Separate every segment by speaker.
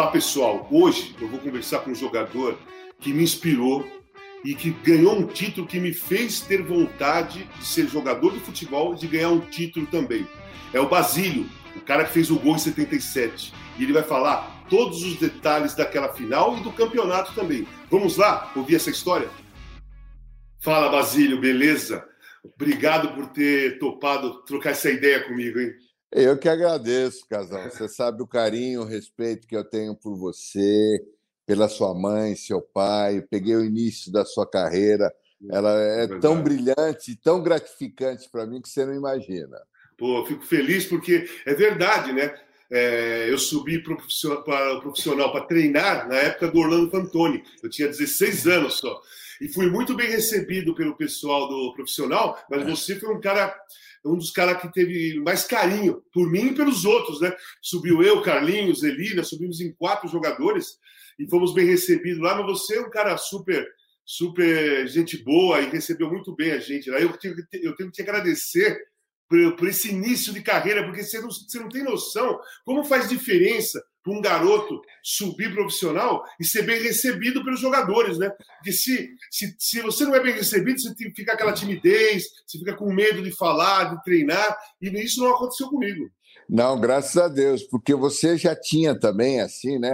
Speaker 1: Olá, pessoal. Hoje eu vou conversar com um jogador que me inspirou e que ganhou um título que me fez ter vontade de ser jogador de futebol e de ganhar um título também. É o Basílio, o cara que fez o gol em 77. E ele vai falar todos os detalhes daquela final e do campeonato também. Vamos lá ouvir essa história? Fala, Basílio, beleza? Obrigado por ter topado trocar essa ideia comigo, hein?
Speaker 2: Eu que agradeço, Casal. Você sabe o carinho, o respeito que eu tenho por você, pela sua mãe, seu pai. peguei o início da sua carreira. Ela é, é tão brilhante, tão gratificante para mim que você não imagina.
Speaker 1: Pô, fico feliz porque é verdade, né? É, eu subi para o profissional para treinar na época do Orlando Fantoni. Eu tinha 16 anos só. E fui muito bem recebido pelo pessoal do profissional, mas você foi um cara um dos caras que teve mais carinho por mim e pelos outros, né? Subiu eu, Carlinhos, Elina, subimos em quatro jogadores e fomos bem recebidos lá. Mas você é um cara super, super gente boa e recebeu muito bem a gente. Né? Eu tenho, eu tenho que te agradecer por, por esse início de carreira, porque você não, você não tem noção como faz diferença para um garoto subir profissional e ser bem recebido pelos jogadores, né? Porque se, se, se você não é bem recebido, você fica aquela timidez, você fica com medo de falar, de treinar, e isso não aconteceu comigo.
Speaker 2: Não, graças a Deus, porque você já tinha também, assim, né,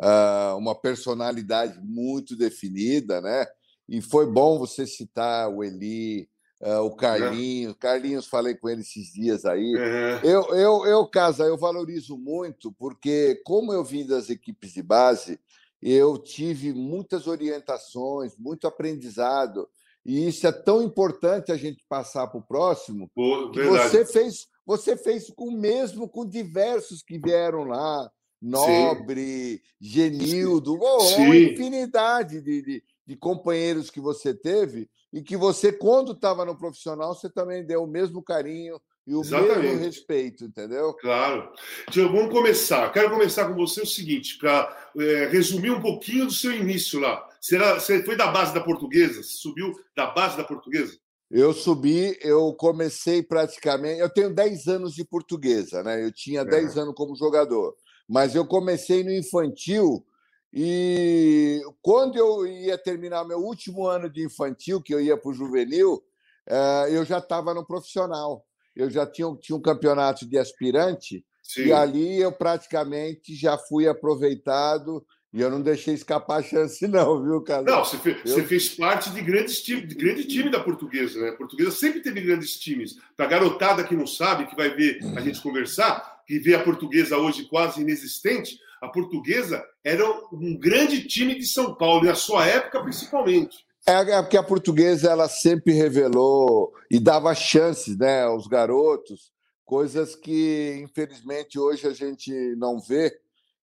Speaker 2: ah, uma personalidade muito definida, né? E foi bom você citar o Eli, Uh, o Carlinhos, Carlinhos, falei com ele esses dias aí. Uhum. Eu, eu, eu, Casa, eu valorizo muito, porque como eu vim das equipes de base, eu tive muitas orientações, muito aprendizado, e isso é tão importante a gente passar para o próximo. Pô, que você fez, você fez o mesmo com diversos que vieram lá, Nobre, Sim. Genildo, oh, uma infinidade de, de, de companheiros que você teve e que você, quando estava no profissional, você também deu o mesmo carinho e o Exatamente. mesmo respeito, entendeu?
Speaker 1: Claro. Então, vamos começar. Quero começar com você o seguinte, para é, resumir um pouquinho do seu início lá. Será, você foi da base da portuguesa? Subiu da base da portuguesa?
Speaker 2: Eu subi, eu comecei praticamente. Eu tenho 10 anos de portuguesa, né? Eu tinha 10 é. anos como jogador. Mas eu comecei no infantil e quando eu ia terminar meu último ano de infantil, que eu ia para o juvenil, eh, eu já estava no profissional. Eu já tinha, tinha um campeonato de aspirante Sim. e ali eu praticamente já fui aproveitado e eu não deixei escapar a chance, não, viu, cara?
Speaker 1: Não, você fez, eu... você fez parte de grandes time, de grande time da portuguesa, né? A portuguesa sempre teve grandes times. Para a garotada que não sabe, que vai ver a gente conversar, que vê a portuguesa hoje quase inexistente, a portuguesa era um grande time de São Paulo, na sua época principalmente.
Speaker 2: É, é porque a portuguesa ela sempre revelou e dava chances né, aos garotos, coisas que infelizmente hoje a gente não vê.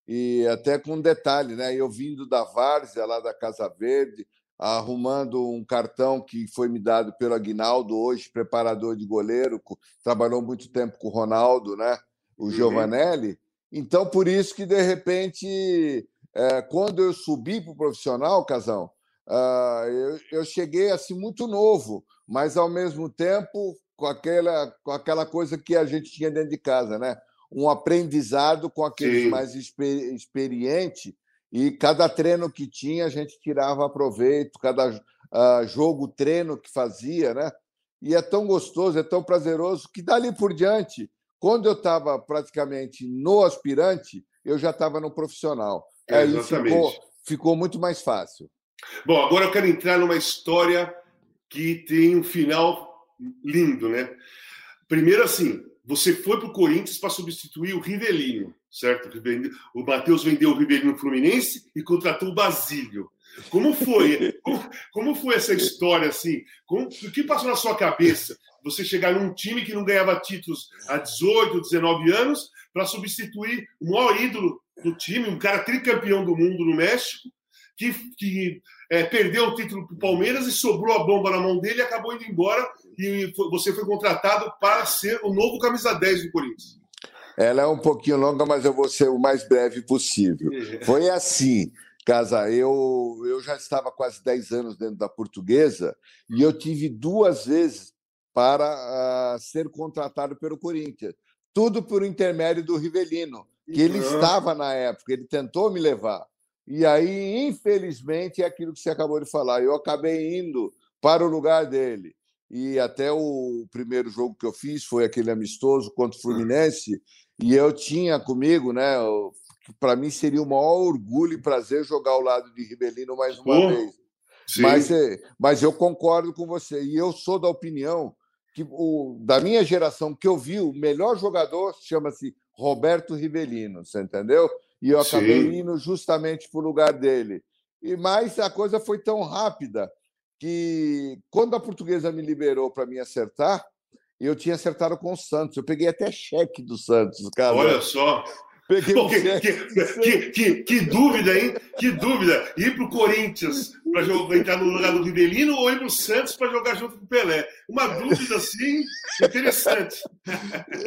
Speaker 2: E até com um detalhe, né? Eu vindo da Várzea, lá da Casa Verde, arrumando um cartão que foi me dado pelo Aguinaldo, hoje preparador de goleiro, trabalhou muito tempo com o Ronaldo, né? O uhum. Então, por isso que, de repente, é, quando eu subi para o profissional, Casão, uh, eu, eu, cheguei assim muito novo, mas ao mesmo tempo com aquela, com aquela coisa que a gente tinha dentro de casa, né? Um aprendizado com aqueles Sim. mais exper experientes e cada treino que tinha a gente tirava proveito, cada uh, jogo, treino que fazia, né? E é tão gostoso, é tão prazeroso que dali por diante quando eu estava praticamente no aspirante, eu já estava no profissional. É, Aí ficou, ficou muito mais fácil.
Speaker 1: Bom, agora eu quero entrar numa história que tem um final lindo, né? Primeiro, assim, você foi para o Corinthians para substituir o Rivelino, certo? O Matheus vendeu o Rivelino Fluminense e contratou o Basílio. Como foi? Como, como, foi essa história assim? Como, o que passou na sua cabeça? Você chegar num time que não ganhava títulos há 18, 19 anos, para substituir o maior ídolo do time, um cara tricampeão do mundo no México, que, que é, perdeu o título para o Palmeiras e sobrou a bomba na mão dele e acabou indo embora. E foi, você foi contratado para ser o novo camisa 10 do Corinthians.
Speaker 2: Ela é um pouquinho longa, mas eu vou ser o mais breve possível. É. Foi assim. Casa, eu, eu já estava quase 10 anos dentro da portuguesa e eu tive duas vezes para uh, ser contratado pelo Corinthians. Tudo por intermédio do Rivelino, que ele estava na época, ele tentou me levar. E aí, infelizmente, é aquilo que você acabou de falar. Eu acabei indo para o lugar dele. E até o primeiro jogo que eu fiz foi aquele amistoso contra o Fluminense. E eu tinha comigo, né? Para mim seria o maior orgulho e prazer jogar ao lado de Ribelino mais uma vez. Mas, é, mas eu concordo com você. E eu sou da opinião que o, da minha geração que eu vi, o melhor jogador chama-se Roberto Rivelino, você entendeu? E eu acabei Sim. indo justamente para o lugar dele. E mais a coisa foi tão rápida que quando a portuguesa me liberou para me acertar, eu tinha acertado com o Santos. Eu peguei até cheque do Santos, cara.
Speaker 1: Olha só. Peguei Pô, que, que, que, que, dúvida, hein? Que dúvida. Ir para o Corinthians para entrar no lugar do Rivelino ou ir para o Santos para jogar junto com o Pelé? Uma dúvida, assim, interessante.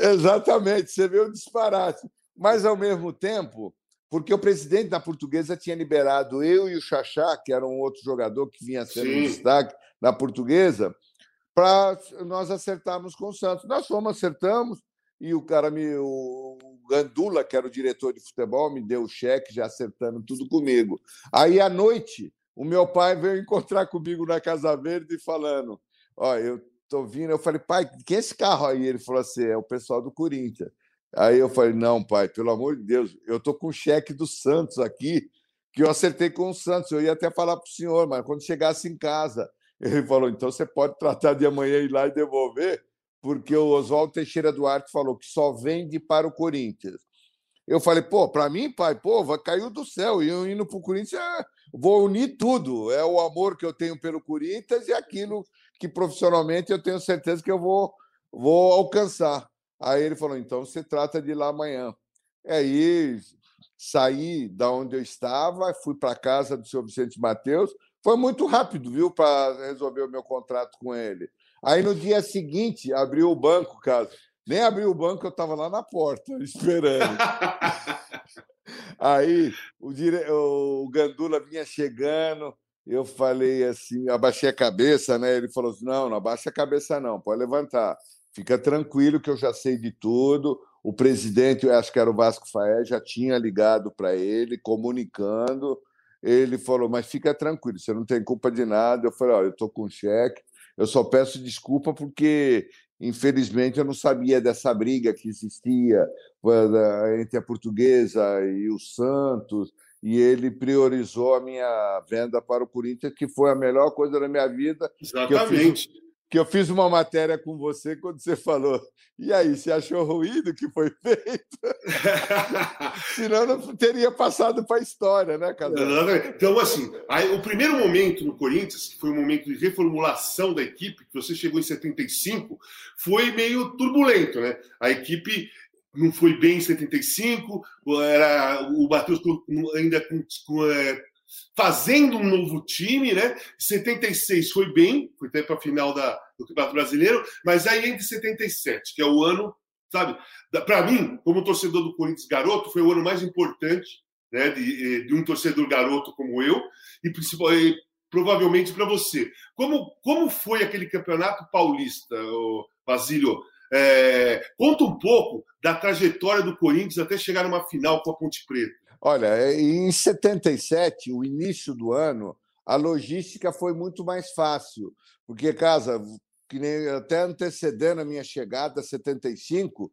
Speaker 2: Exatamente. Você vê o disparate. Mas, ao mesmo tempo, porque o presidente da portuguesa tinha liberado eu e o Xaxá, que era um outro jogador que vinha sendo Sim. um destaque na portuguesa, para nós acertarmos com o Santos. Nós fomos, acertamos, e o cara me. O Gandula, que era o diretor de futebol, me deu o cheque, já acertando tudo comigo. Aí, à noite, o meu pai veio encontrar comigo na Casa Verde falando: Ó, eu tô vindo. Eu falei, pai, que é esse carro aí? Ele falou assim: é o pessoal do Corinthians. Aí eu falei: não, pai, pelo amor de Deus, eu tô com o cheque do Santos aqui, que eu acertei com o Santos. Eu ia até falar para o senhor, mas quando chegasse em casa. Ele falou: então você pode tratar de amanhã ir lá e devolver porque o Oswaldo Teixeira Duarte falou que só vende para o Corinthians. Eu falei, pô, para mim, pai, pô, caiu do céu. E eu indo para o Corinthians, é, vou unir tudo. É o amor que eu tenho pelo Corinthians e aquilo que profissionalmente eu tenho certeza que eu vou, vou alcançar. Aí ele falou, então você trata de ir lá amanhã. Aí saí da onde eu estava, fui para casa do senhor Vicente Mateus. Foi muito rápido, viu, para resolver o meu contrato com ele. Aí no dia seguinte, abriu o banco, cara. Nem abriu o banco, eu estava lá na porta, esperando. Aí o, dire... o Gandula vinha chegando, eu falei assim, abaixei a cabeça, né? Ele falou assim: não, não abaixa a cabeça, não, pode levantar. Fica tranquilo que eu já sei de tudo. O presidente, eu acho que era o Vasco Faé, já tinha ligado para ele, comunicando. Ele falou, mas fica tranquilo, você não tem culpa de nada. Eu falei, olha, eu estou com cheque, eu só peço desculpa porque, infelizmente, eu não sabia dessa briga que existia entre a portuguesa e o Santos, e ele priorizou a minha venda para o Corinthians, que foi a melhor coisa da minha vida.
Speaker 1: Exatamente
Speaker 2: que eu fiz uma matéria com você quando você falou. E aí, você achou ruído que foi feito? Senão não teria passado para a história, né, cara?
Speaker 1: Então, assim, aí, o primeiro momento no Corinthians, que foi um momento de reformulação da equipe, que você chegou em 75, foi meio turbulento, né? A equipe não foi bem em 75, era, o Matheus ainda com, com é, fazendo um novo time, né? 76 foi bem, foi até para a final da, do Campeonato Brasileiro, mas aí entre 77, que é o ano, sabe? Para mim, como torcedor do Corinthians garoto, foi o ano mais importante, né? De, de um torcedor garoto como eu e principalmente provavelmente para você. Como, como foi aquele campeonato paulista, Basílio? É, conta um pouco da trajetória do Corinthians até chegar numa final com a Ponte Preta.
Speaker 2: Olha, em 77, o início do ano, a logística foi muito mais fácil, porque, casa, que nem até antecedendo a minha chegada, 75,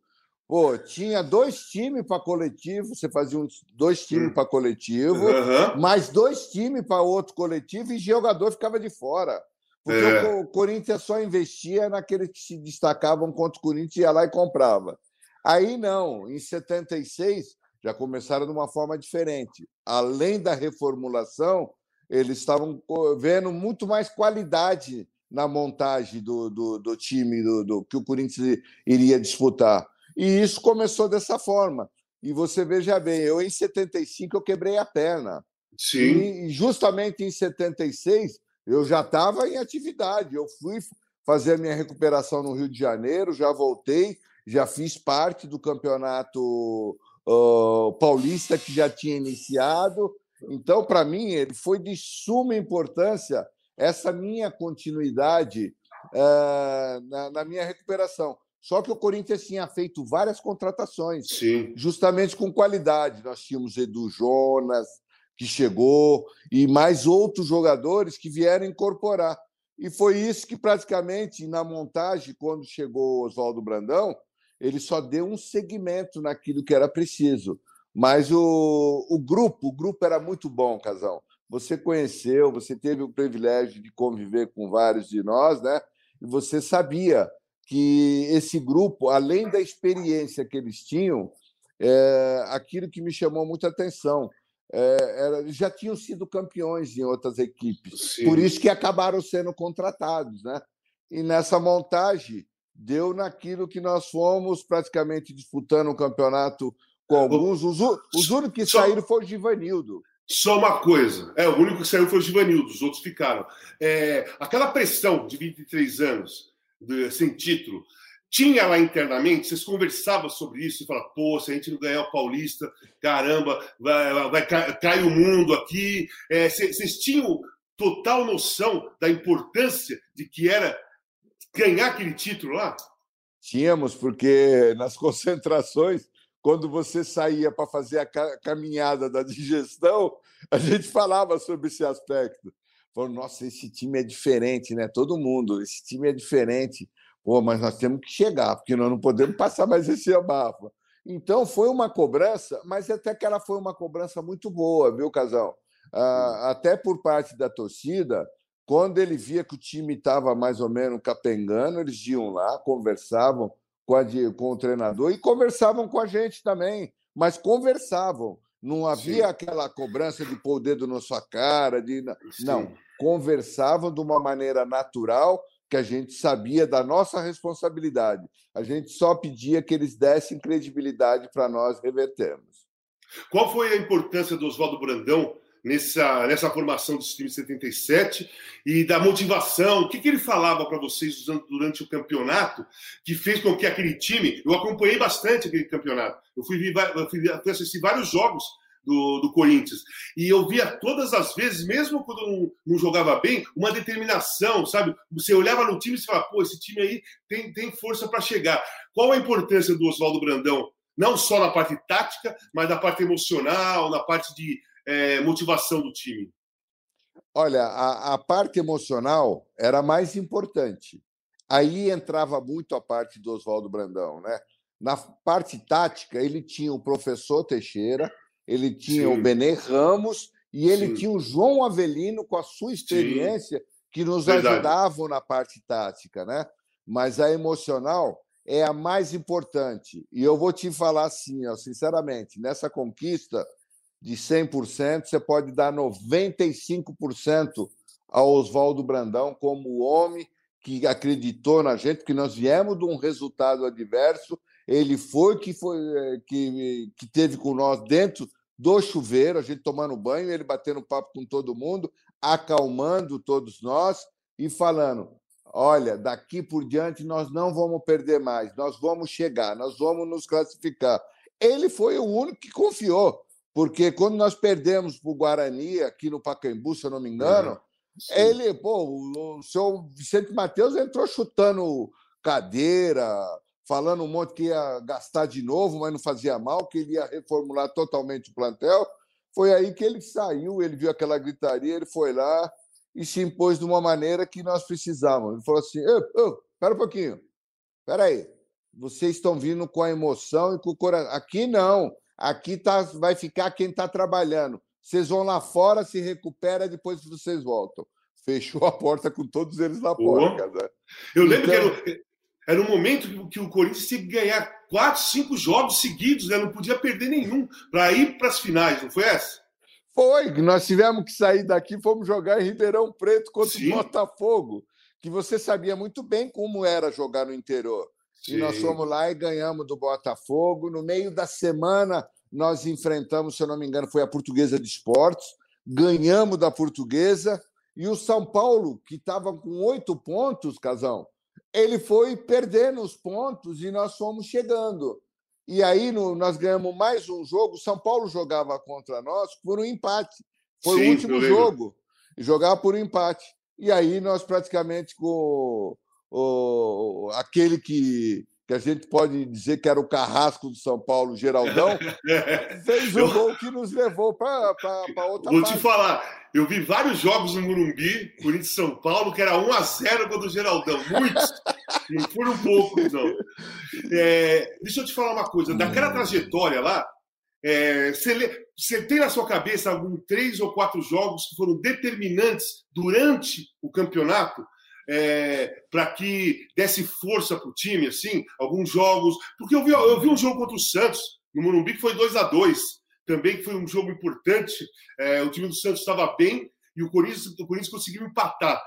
Speaker 2: pô, tinha dois times para coletivo, você fazia dois times hum. para coletivo, uhum. mais dois times para outro coletivo e jogador ficava de fora. Porque é. o Corinthians só investia naqueles que se destacavam contra o Corinthians, ia lá e comprava. Aí não, em 76 já começaram de uma forma diferente. Além da reformulação, eles estavam vendo muito mais qualidade na montagem do, do, do time do, do, que o Corinthians iria disputar. E isso começou dessa forma. E você veja bem, eu em 75 eu quebrei a perna. Sim. E justamente em 76 eu já estava em atividade. Eu fui fazer a minha recuperação no Rio de Janeiro, já voltei, já fiz parte do campeonato uh, paulista que já tinha iniciado. Então, para mim, ele foi de suma importância essa minha continuidade uh, na, na, minha recuperação. Só que o Corinthians tinha feito várias contratações, Sim. justamente com qualidade. Nós tínhamos Edu Jonas, que chegou, e mais outros jogadores que vieram incorporar. E foi isso que, praticamente, na montagem, quando chegou Oswaldo Brandão, ele só deu um segmento naquilo que era preciso. Mas o, o grupo, o grupo era muito bom, Casal. Você conheceu, você teve o privilégio de conviver com vários de nós, né? E você sabia que esse grupo, além da experiência que eles tinham, é, aquilo que me chamou muita atenção é, era, já tinham sido campeões em outras equipes, Sim. por isso que acabaram sendo contratados, né? E nessa montagem deu naquilo que nós fomos praticamente disputando o um campeonato com alguns. Os, os únicos que Só... saíram foi o Givanildo.
Speaker 1: Só uma coisa, é, o único que saiu foi o Givanildo, os outros ficaram. É, aquela pressão de 23 anos, de, sem título, tinha lá internamente, vocês conversavam sobre isso e falavam, pô, se a gente não ganhar o Paulista, caramba, vai, vai cair o mundo aqui. É, vocês tinham total noção da importância de que era ganhar aquele título lá?
Speaker 2: Tínhamos, porque nas concentrações, quando você saía para fazer a caminhada da digestão, a gente falava sobre esse aspecto. Falou, nossa, esse time é diferente, né? Todo mundo, esse time é diferente. Pô, mas nós temos que chegar, porque nós não podemos passar mais esse abafa. Então, foi uma cobrança, mas até que ela foi uma cobrança muito boa, viu, Casal? Ah, até por parte da torcida, quando ele via que o time estava mais ou menos capengando, eles iam lá, conversavam com, a, com o treinador e conversavam com a gente também, mas conversavam. Não havia Sim. aquela cobrança de pôr o dedo na sua cara, de não, conversavam de uma maneira natural que a gente sabia da nossa responsabilidade. A gente só pedia que eles dessem credibilidade para nós revertermos.
Speaker 1: Qual foi a importância do Oswaldo Brandão nessa, nessa formação desse time de 77 e da motivação? O que, que ele falava para vocês durante o campeonato que fez com que aquele time. Eu acompanhei bastante aquele campeonato. Eu fui, eu fui, fui assistir vários jogos do, do Corinthians. E eu via todas as vezes, mesmo quando não, não, jogava bem, uma determinação, sabe? Você olhava no time e falava, pô, esse time aí tem, tem força para chegar. Qual a importância do Oswaldo Brandão? Não só na parte tática, mas na parte emocional, na parte de é, motivação do time.
Speaker 2: Olha, a, a parte emocional era mais importante. Aí entrava muito a parte do Oswaldo Brandão, né? Na parte tática, ele tinha o professor Teixeira, ele tinha Sim. o Benê Ramos e ele Sim. tinha o João Avelino com a sua experiência Sim. que nos Verdade. ajudavam na parte tática, né? Mas a emocional é a mais importante. E eu vou te falar assim, ó, sinceramente, nessa conquista de 100%, você pode dar 95% ao Oswaldo Brandão como o homem que acreditou na gente, porque nós viemos de um resultado adverso, ele foi que foi eh, que, que teve com nós dentro do chuveiro, a gente tomando banho, ele batendo papo com todo mundo, acalmando todos nós e falando: olha, daqui por diante nós não vamos perder mais, nós vamos chegar, nós vamos nos classificar. Ele foi o único que confiou, porque quando nós perdemos para o Guarani, aqui no Pacaembu, se eu não me engano, uhum. ele, pô, o, seu Vicente Matheus entrou chutando cadeira, falando um monte que ia gastar de novo, mas não fazia mal, que ele ia reformular totalmente o plantel. Foi aí que ele saiu, ele viu aquela gritaria, ele foi lá e se impôs de uma maneira que nós precisávamos. Ele falou assim: espera um pouquinho, espera aí, vocês estão vindo com a emoção e com o coração. Aqui não, aqui tá, vai ficar quem está trabalhando. Vocês vão lá fora, se recupera, depois vocês voltam. Fechou a porta com todos eles lá fora, cara.
Speaker 1: Eu lembro então... que era, era um momento que o Corinthians tinha que ganhar quatro, cinco jogos seguidos, né? não podia perder nenhum para ir para as finais, não foi essa?
Speaker 2: Foi, nós tivemos que sair daqui, fomos jogar em Ribeirão Preto contra Sim. o Botafogo. que você sabia muito bem como era jogar no interior. Sim. E nós fomos lá e ganhamos do Botafogo. No meio da semana, nós enfrentamos, se eu não me engano, foi a Portuguesa de Esportes, ganhamos da Portuguesa. E o São Paulo, que estava com oito pontos, Casão, ele foi perdendo os pontos e nós fomos chegando. E aí no, nós ganhamos mais um jogo. São Paulo jogava contra nós por um empate. Foi Sim, o último jogo. Jogava por um empate. E aí nós praticamente com o, aquele que, que a gente pode dizer que era o carrasco do São Paulo, Geraldão, fez o gol que nos levou para outra
Speaker 1: Vou fase. te falar, eu vi vários jogos no Morumbi, Corinthians São Paulo, que era 1 a 0 gol do Geraldão. Muitos. Não foram poucos, não. É, deixa eu te falar uma coisa. Daquela trajetória lá, é, você, tem na sua cabeça algum três ou quatro jogos que foram determinantes durante o campeonato é, para que desse força para o time, assim? Alguns jogos. Porque eu vi, eu vi um jogo contra o Santos, no Morumbi, que foi 2 a 2 também, que foi um jogo importante. É, o time do Santos estava bem e o Corinthians, o Corinthians conseguiu empatar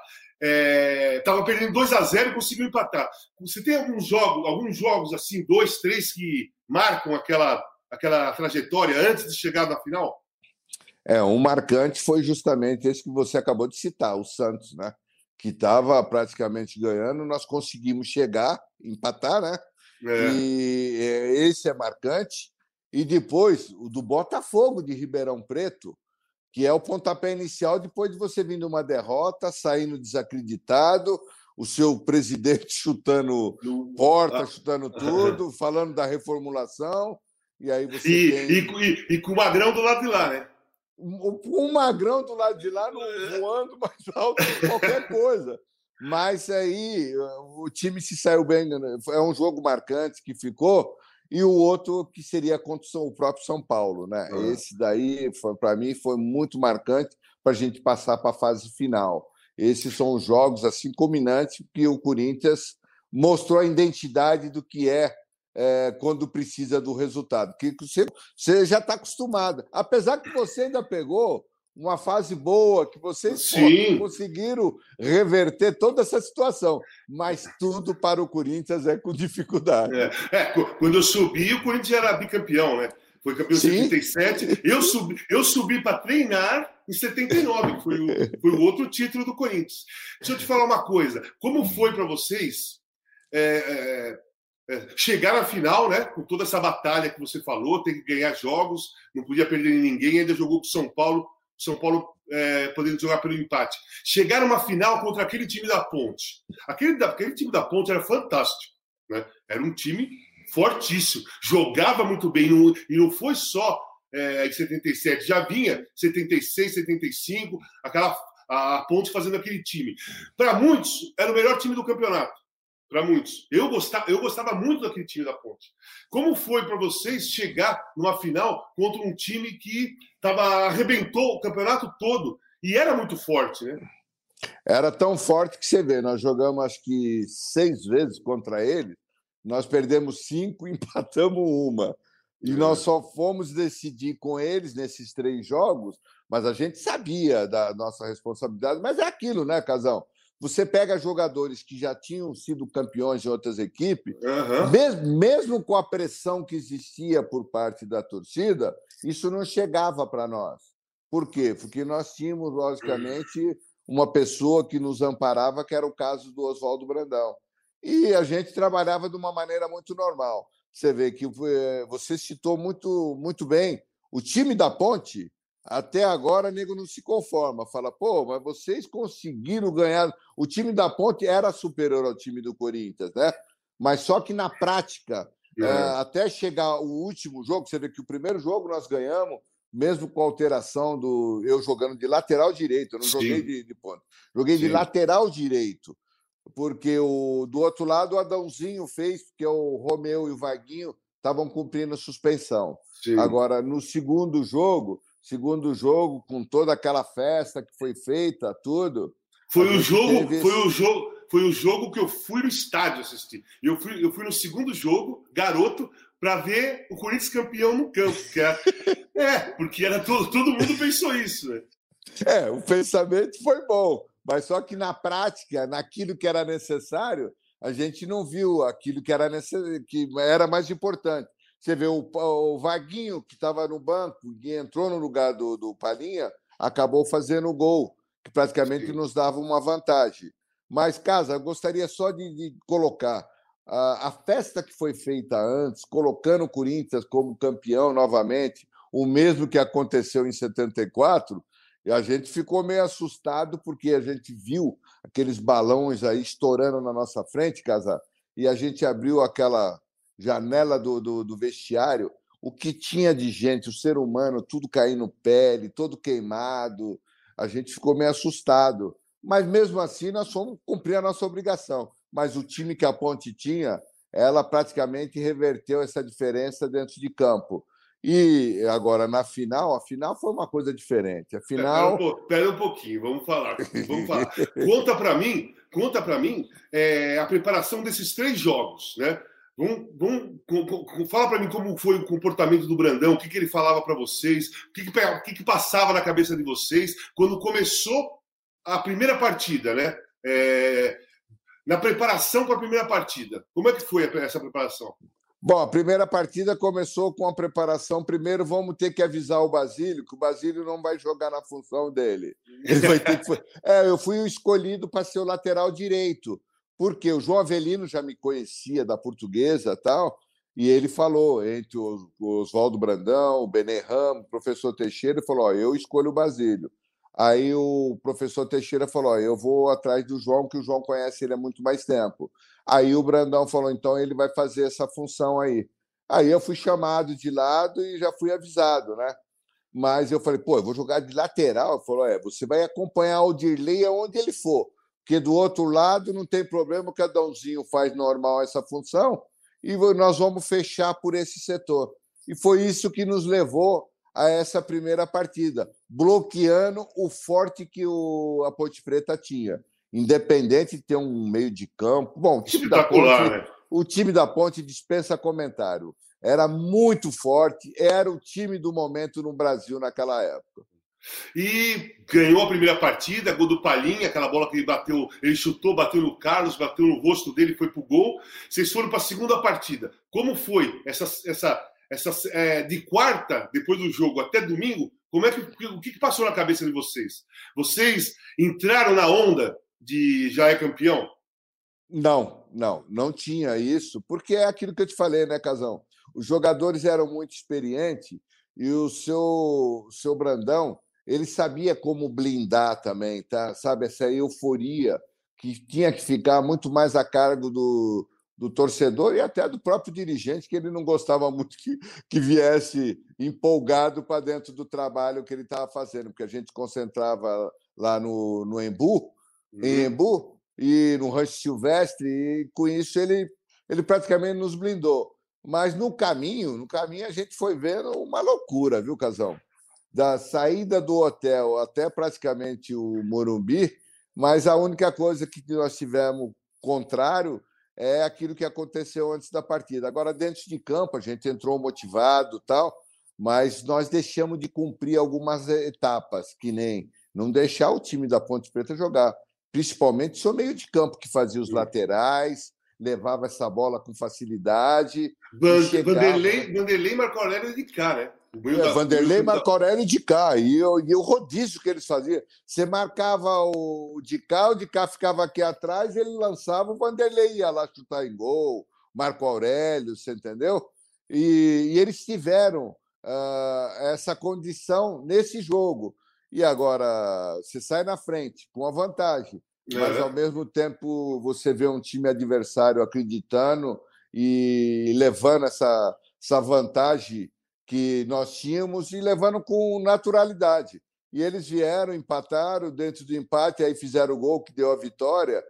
Speaker 1: estava é, perdendo 2 a 0 e conseguiu empatar. Você tem alguns jogos, alguns jogos assim, dois, três que marcam aquela, aquela trajetória antes de chegar na final?
Speaker 2: É, um marcante foi justamente esse que você acabou de citar, o Santos, né? Que estava praticamente ganhando, nós conseguimos chegar, empatar, né? É. E é, esse é marcante. E depois o do Botafogo de Ribeirão Preto, que é o pontapé inicial depois de você vir de uma derrota, saindo desacreditado, o seu presidente chutando porta, chutando tudo, falando da reformulação, e aí você
Speaker 1: e,
Speaker 2: tem...
Speaker 1: e, e, e, com o Magrão do lado de lá, né?
Speaker 2: O Magrão do lado de lá não voando mais alto que qualquer coisa. Mas aí o time se saiu bem, né? é um jogo marcante que ficou, e o outro que seria contra o próprio São Paulo. Né? Uhum. Esse daí, para mim, foi muito marcante para a gente passar para a fase final. Esses são os jogos assim culminantes que o Corinthians mostrou a identidade do que é, é quando precisa do resultado. Que você, você já está acostumado. Apesar que você ainda pegou uma fase boa, que vocês Sim. conseguiram reverter toda essa situação. Mas tudo para o Corinthians é com dificuldade.
Speaker 1: É, é quando eu subi, o Corinthians era bicampeão, né? Foi campeão em 77. Eu subi, eu subi para treinar em 79, que foi o, foi o outro título do Corinthians. Deixa eu te falar uma coisa. Como foi para vocês é, é, chegar na final, né? Com toda essa batalha que você falou, ter que ganhar jogos, não podia perder ninguém, ainda jogou com São Paulo são Paulo é, podendo jogar pelo empate. Chegar numa final contra aquele time da Ponte. Aquele, aquele time da Ponte era fantástico. Né? Era um time fortíssimo. Jogava muito bem. Não, e não foi só é, em 77. Já vinha 76, 75, aquela, a, a Ponte fazendo aquele time. Para muitos, era o melhor time do campeonato para muitos. Eu gostava, eu gostava muito daquele time da Ponte. Como foi para vocês chegar numa final contra um time que tava, arrebentou o campeonato todo e era muito forte, né?
Speaker 2: Era tão forte que você vê, nós jogamos acho que seis vezes contra ele, nós perdemos cinco, empatamos uma. E nós só fomos decidir com eles nesses três jogos, mas a gente sabia da nossa responsabilidade. Mas é aquilo, né, Casão? Você pega jogadores que já tinham sido campeões de outras equipes, uhum. mesmo, mesmo com a pressão que existia por parte da torcida, isso não chegava para nós. Por quê? Porque nós tínhamos, logicamente, uma pessoa que nos amparava, que era o caso do Oswaldo Brandão. E a gente trabalhava de uma maneira muito normal. Você vê que eh, você citou muito, muito bem. O time da Ponte até agora, o nego não se conforma. Fala, pô, mas vocês conseguiram ganhar. O time da Ponte era superior ao time do Corinthians, né? Mas só que na prática, é. É, até chegar o último jogo, você vê que o primeiro jogo nós ganhamos, mesmo com a alteração do. Eu jogando de lateral direito, eu não Sim. joguei de, de ponta. Joguei Sim. de lateral direito, porque o, do outro lado o Adãozinho fez, porque o Romeu e o Vaguinho estavam cumprindo a suspensão. Sim. Agora, no segundo jogo segundo jogo, com toda aquela festa que foi feita, tudo.
Speaker 1: Foi o jogo, teve... foi o jogo, foi o jogo que eu fui no estádio assistir. Eu fui, eu fui no segundo jogo, garoto, para ver o Corinthians campeão no campo. Era... é, porque era todo, todo mundo pensou isso, né?
Speaker 2: É, o pensamento foi bom, Mas só que na prática, naquilo que era necessário, a gente não viu aquilo que era, necess... que era mais importante. Você vê o, o Vaguinho, que estava no banco e entrou no lugar do, do Palinha, acabou fazendo o gol, que praticamente Sim. nos dava uma vantagem. Mas, Casa, eu gostaria só de, de colocar a, a, festa que foi feita antes, colocando o Corinthians como campeão novamente, o mesmo que aconteceu em 74, e a gente ficou meio assustado porque a gente viu aqueles balões aí estourando na nossa frente, Casa, e a gente abriu aquela janela do, do, do vestiário, o que tinha de gente, o ser humano, tudo caindo pele, todo queimado, a gente ficou meio assustado. Mas mesmo assim, nós fomos cumprir a nossa obrigação. Mas o time que a Ponte tinha, ela praticamente reverteu essa diferença dentro de campo. E agora, na final, a final foi uma coisa diferente. A final...
Speaker 1: Pera um, pouquinho, vamos falar. Vamos falar. conta para mim, conta para mim é, a preparação desses três jogos, né? Vamos, vamos, fala para mim como foi o comportamento do Brandão, o que, que ele falava para vocês, o, que, que, o que, que, passava na cabeça de vocês quando começou a primeira partida, né? É, na preparação para a primeira partida. Como é que foi essa preparação?
Speaker 2: Bom, a primeira partida começou com a preparação. Primeiro, vamos ter que avisar o Basílio que o Basílio não vai jogar na função dele. Ele vai ter que... é, eu fui escolhido para ser o lateral direito, porque o João Avelino já me conhecia da portuguesa tal, e ele falou, entre o Oswaldo Brandão, o Benê Ramos, o professor Teixeira, ele falou: ó, eu escolho o Basílio. Aí o professor Teixeira falou: eu vou atrás do João, que o João conhece ele há muito mais tempo. Aí o Brandão falou: então ele vai fazer essa função aí. Aí eu fui chamado de lado e já fui avisado, né? Mas eu falei: pô, eu vou jogar de lateral. Ele falou: é, você vai acompanhar o Dirley aonde ele for, porque do outro lado não tem problema, o Cadãozinho faz normal essa função e nós vamos fechar por esse setor. E foi isso que nos levou a essa primeira partida, bloqueando o forte que o, a Ponte Preta tinha. Independente de ter um meio de campo. Bom, o time, da Ponte, né? o time da Ponte dispensa comentário. Era muito forte, era o time do momento no Brasil naquela época.
Speaker 1: E ganhou a primeira partida, gol do Palhinha, aquela bola que ele bateu, ele chutou, bateu no Carlos, bateu no rosto dele, foi pro gol. Vocês foram para a segunda partida. Como foi essa, essa essa, é, de quarta, depois do jogo, até domingo, como é que, o que, passou na cabeça de vocês? Vocês entraram na onda de já é campeão?
Speaker 2: Não, não, não tinha isso, porque é aquilo que eu te falei, né, Casão? Os jogadores eram muito experientes e o seu, seu Brandão, ele sabia como blindar também, tá? Sabe, essa euforia que tinha que ficar muito mais a cargo do, do torcedor e até do próprio dirigente, que ele não gostava muito que, que viesse empolgado para dentro do trabalho que ele estava fazendo, porque a gente concentrava lá no, no Embu, uhum. em Embu, e no Rancho Silvestre, e com isso ele, ele praticamente nos blindou. Mas no caminho, no caminho a gente foi vendo uma loucura, viu, Casão? Da saída do hotel até praticamente o Morumbi, mas a única coisa que nós tivemos contrário é aquilo que aconteceu antes da partida. Agora, dentro de campo, a gente entrou motivado tal, mas nós deixamos de cumprir algumas etapas, que nem não deixar o time da Ponte Preta jogar, principalmente seu meio de campo, que fazia os laterais, levava essa bola com facilidade.
Speaker 1: Vanderlei, Vanderlei Marco Aurélio de cá, né?
Speaker 2: É, Vanderlei, Marco Aurélio de cá. E, eu, e o rodízio que eles faziam. Você marcava o de cá, o de cá ficava aqui atrás, ele lançava, o Vanderlei ia lá chutar em gol, Marco Aurélio, você entendeu? E, e eles tiveram uh, essa condição nesse jogo. E agora você sai na frente com a vantagem, é. mas ao mesmo tempo você vê um time adversário acreditando e levando essa, essa vantagem que nós tínhamos e levando com naturalidade. E eles vieram, empataram, dentro do empate, aí fizeram o gol que deu a vitória.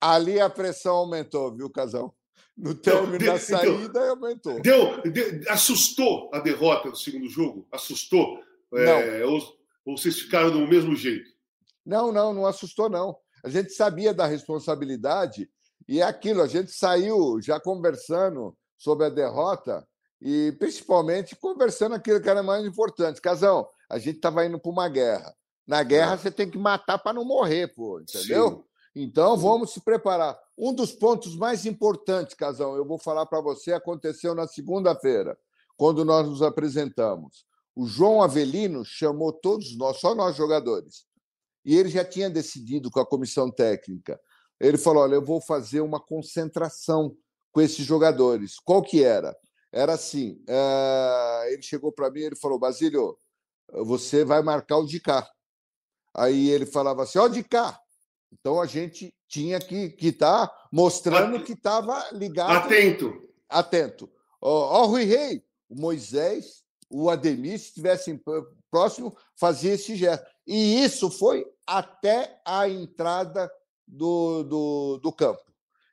Speaker 2: Ali a pressão aumentou, viu, Casão? No término da saída, então, aumentou.
Speaker 1: Deu, deu, assustou a derrota do segundo jogo? Assustou? É, ou, ou vocês ficaram do mesmo jeito?
Speaker 2: Não, não, não assustou, não. A gente sabia da responsabilidade e é aquilo, a gente saiu já conversando sobre a derrota e principalmente conversando aquilo que era mais importante. Casão, a gente estava indo para uma guerra. Na guerra você tem que matar para não morrer, pô, entendeu? Sim. Então vamos se preparar. Um dos pontos mais importantes, Casão, eu vou falar para você, aconteceu na segunda-feira, quando nós nos apresentamos. O João Avelino chamou todos nós, só nós jogadores, e ele já tinha decidido com a comissão técnica. Ele falou: Olha, eu vou fazer uma concentração com esses jogadores. Qual que era? Era assim: uh, ele chegou para mim e ele falou: Basílio, você vai marcar o de cá. Aí ele falava assim: Ó, de cá, então a gente tinha que estar tá mostrando que estava ligado.
Speaker 1: Atento.
Speaker 2: Atento. Ó, ó, Rui Rei, o Moisés, o Ademir, se estivessem próximo, fazia esse gesto. E isso foi até a entrada do, do, do campo.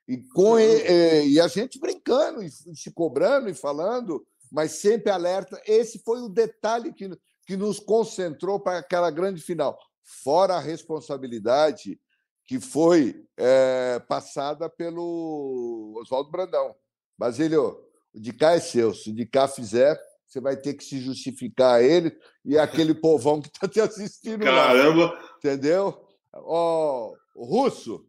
Speaker 2: E, com, e, e a gente brincando, e se cobrando e falando, mas sempre alerta. Esse foi o detalhe que, que nos concentrou para aquela grande final. Fora a responsabilidade que foi é, passada pelo Oswaldo Brandão. Basílio, o de cá é seu. Se o de cá fizer, você vai ter que se justificar a ele e aquele povão que está te assistindo
Speaker 1: Caramba!
Speaker 2: Lá, entendeu? Ó, o Russo,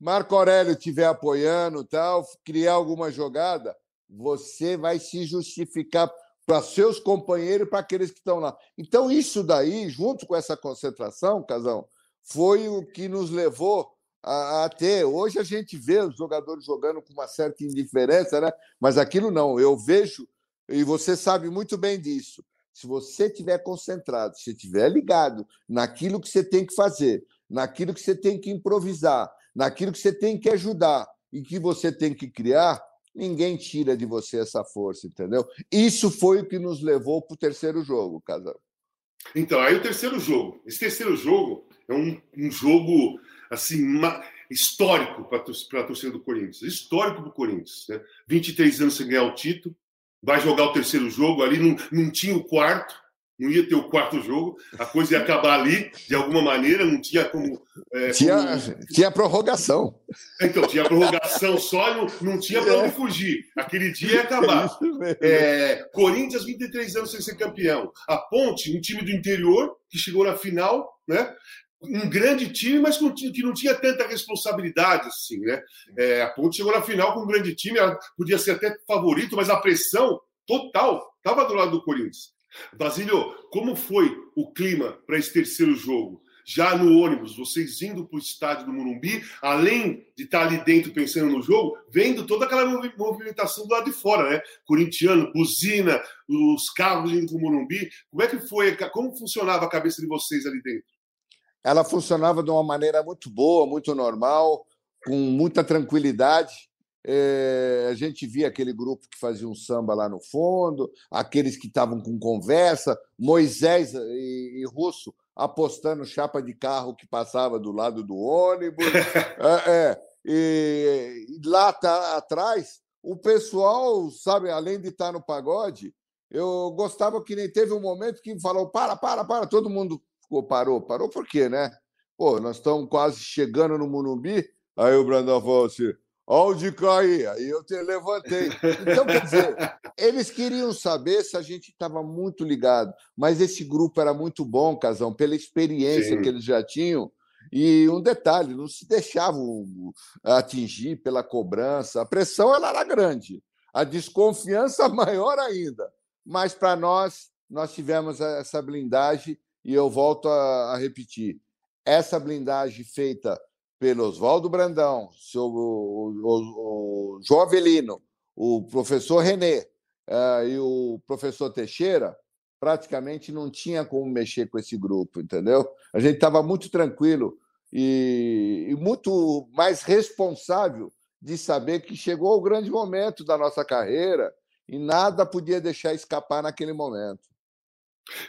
Speaker 2: Marco Aurélio estiver apoiando tal, criar alguma jogada, você vai se justificar para seus companheiros e para aqueles que estão lá. Então, isso daí, junto com essa concentração, Casão, foi o que nos levou a, a, ter. Hoje a gente vê os jogadores jogando com uma certa indiferença, né? mas aquilo não. Eu vejo, e você sabe muito bem disso. Se você estiver concentrado, se estiver ligado naquilo que você tem que fazer, naquilo que você tem que improvisar, naquilo que você tem que ajudar e que você tem que criar, ninguém tira de você essa força, entendeu? Isso foi o que nos levou para o terceiro jogo, Casal.
Speaker 1: Então, aí o terceiro jogo. Esse terceiro jogo é um, um jogo assim histórico para a torcida do Corinthians. Histórico para o Corinthians. Né? 23 anos sem ganhar o título. Vai jogar o terceiro jogo ali, não, não tinha o quarto não ia ter o quarto jogo, a coisa ia acabar ali, de alguma maneira, não tinha como.
Speaker 2: É, tinha, como... tinha prorrogação.
Speaker 1: Então, tinha prorrogação só, não, não tinha para onde fugir. Aquele dia ia acabar. É, Corinthians, 23 anos sem ser campeão. A Ponte, um time do interior, que chegou na final, né? Um grande time, mas que não tinha tanta responsabilidade assim, né? É, a Ponte chegou na final com um grande time, ela podia ser até favorito, mas a pressão total estava do lado do Corinthians. Basílio, como foi o clima para esse terceiro jogo? Já no ônibus, vocês indo para o estádio do Morumbi, além de estar ali dentro pensando no jogo, vendo toda aquela movimentação do lado de fora, né? Corintiano, buzina, os carros indo para o Morumbi. Como é que foi? Como funcionava a cabeça de vocês ali dentro?
Speaker 2: Ela funcionava de uma maneira muito boa, muito normal, com muita tranquilidade. É, a gente via aquele grupo que fazia um samba lá no fundo, aqueles que estavam com conversa, Moisés e, e, Russo apostando chapa de carro que passava do lado do ônibus. é, é, e, e lá tá, atrás, o pessoal, sabe, além de estar no pagode, eu gostava que nem teve um momento que falou: para, para, para, todo mundo ficou, parou, parou por quê, né? Pô, nós estamos quase chegando no Munumbi. Aí o Brandão falou assim Onde cair? Aí eu te levantei. Então, quer dizer, eles queriam saber se a gente estava muito ligado, mas esse grupo era muito bom, Casão, pela experiência Sim. que eles já tinham. E um detalhe, não se deixavam atingir pela cobrança. A pressão ela era grande, a desconfiança maior ainda. Mas para nós, nós tivemos essa blindagem, e eu volto a, a repetir: essa blindagem feita pelo Oswaldo Brandão, seu, o, o, o João Avelino, o professor Renê uh, e o professor Teixeira, praticamente não tinha como mexer com esse grupo, entendeu? A gente estava muito tranquilo e, e, muito mais responsável de saber que chegou o grande momento da nossa carreira e nada podia deixar escapar naquele momento.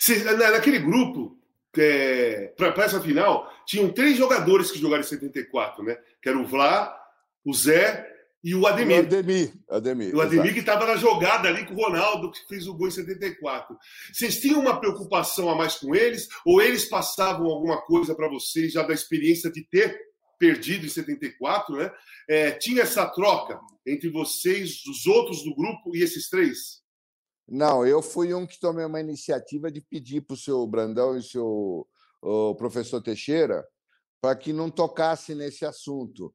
Speaker 1: Se, naquele grupo, é, para essa final, tinham três jogadores que jogaram em 74, né? Que era o Vlá, o Zé e o Ademir. O
Speaker 2: Ademir, Ademir
Speaker 1: o Ademir que estava na jogada ali com o Ronaldo, que fez o gol em 74. Vocês tinham uma preocupação a mais com eles? Ou eles passavam alguma coisa para vocês já da experiência de ter perdido em 74, né? É, tinha essa troca entre vocês, os outros do grupo e esses três?
Speaker 2: Não, eu fui um que tomei uma iniciativa de pedir para o seu Brandão e seu o professor Teixeira, para que não tocasse nesse assunto,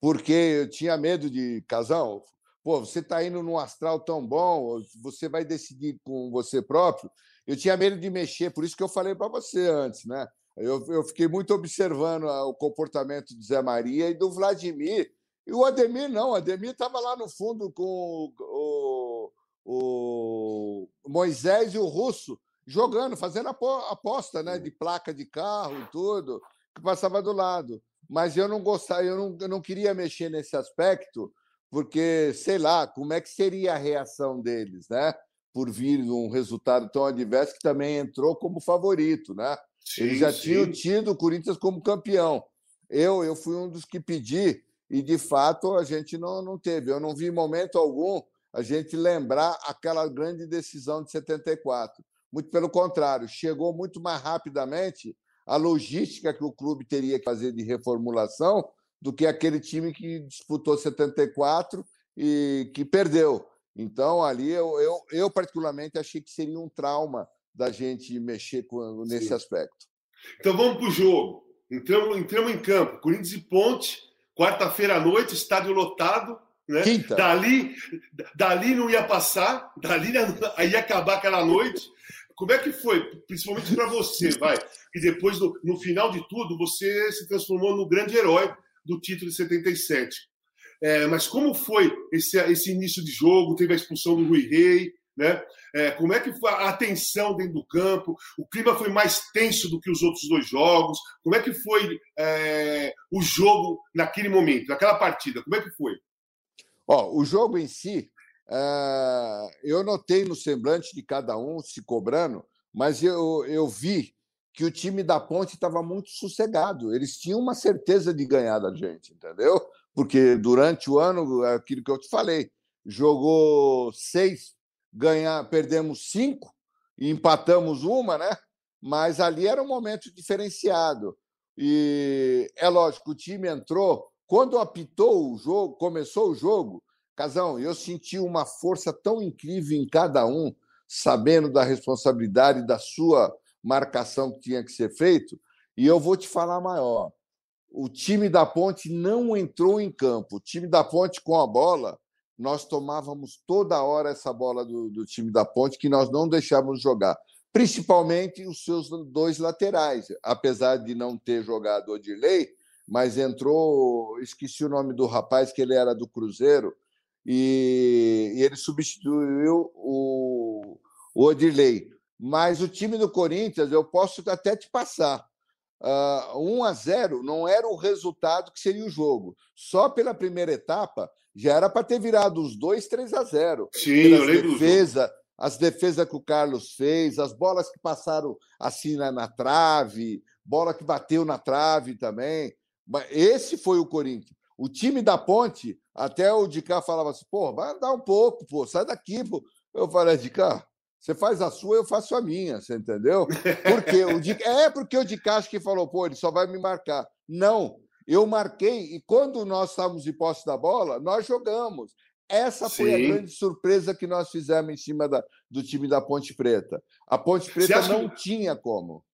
Speaker 2: porque eu tinha medo de casal. Pô, você está indo num astral tão bom, você vai decidir com você próprio. Eu tinha medo de mexer, por isso que eu falei para você antes, né? Eu, eu fiquei muito observando o comportamento do Zé Maria e do Vladimir. E o Ademir não, o Ademir estava lá no fundo com o, o, Moisés e o Russo jogando, fazendo aposta né, de placa de carro e tudo, que passava do lado. Mas eu não gostava, eu não, eu não queria mexer nesse aspecto, porque, sei lá, como é que seria a reação deles, né? Por vir um resultado tão adverso que também entrou como favorito, né? Sim, Eles já sim. tinham tido o Corinthians como campeão. Eu, eu fui um dos que pedi, e de fato a gente não, não teve. Eu não vi momento algum a gente lembrar aquela grande decisão de 74. Muito pelo contrário, chegou muito mais rapidamente a logística que o clube teria que fazer de reformulação do que aquele time que disputou 74 e que perdeu. Então, ali, eu, eu, eu particularmente achei que seria um trauma da gente mexer com, nesse Sim. aspecto.
Speaker 1: Então, vamos para o jogo. Entramos, entramos em campo. Corinthians e Ponte, quarta-feira à noite, estádio lotado. Né? Quinta. Dali, dali não ia passar, dali ia acabar aquela noite. Como é que foi, principalmente para você, vai? E depois, no, no, final de tudo, você se transformou no grande herói do título de 77. É, mas como foi esse, esse início de jogo? Teve a expulsão do Rui Rei, né? É, como é que foi a atenção dentro do campo? O clima foi mais tenso do que os outros dois jogos? Como é que foi é, o jogo naquele momento, naquela partida? Como é que foi?
Speaker 2: Ó, o jogo em si, é, eu notei no semblante de cada um se cobrando, mas eu, eu vi que o time da Ponte estava muito sossegado. Eles tinham uma certeza de ganhar da gente, entendeu? Porque durante o ano, aquilo que eu te falei, jogou seis, ganhar, perdemos cinco empatamos uma, né? Mas ali era um momento diferenciado. E é lógico, o time entrou. Quando apitou o jogo, começou o jogo, Casão, eu senti uma força tão incrível em cada um, sabendo da responsabilidade da sua marcação que tinha que ser feito. E eu vou te falar maior. O time da Ponte não entrou em campo. O time da Ponte com a bola, nós tomávamos toda hora essa bola do, do time da Ponte que nós não deixávamos jogar. Principalmente os seus dois laterais. Apesar de não ter jogado o Odilei, mas entrou, esqueci o nome do rapaz, que ele era do Cruzeiro, e, e ele substituiu o, o Odilei. Mas o time do Corinthians, eu posso até te passar. Uh, 1 a 0 não era o resultado que seria o jogo. Só pela primeira etapa já era para ter virado os dois 3 a 0.
Speaker 1: Sim, eu lembro.
Speaker 2: Defesa, as defesas que o Carlos fez, as bolas que passaram assim na, na trave, bola que bateu na trave também. Esse foi o Corinthians. O time da Ponte, até o de cá falava assim: pô, vai andar um pouco, pô, sai daqui. Pô. Eu falei: de cá, você faz a sua, eu faço a minha, você entendeu? Porque o de... É porque o de cá acho que falou: pô, ele só vai me marcar. Não, eu marquei e quando nós estávamos de posse da bola, nós jogamos. Essa foi Sim. a grande surpresa que nós fizemos em cima da, do time da Ponte Preta. A Ponte Preta não que... tinha como.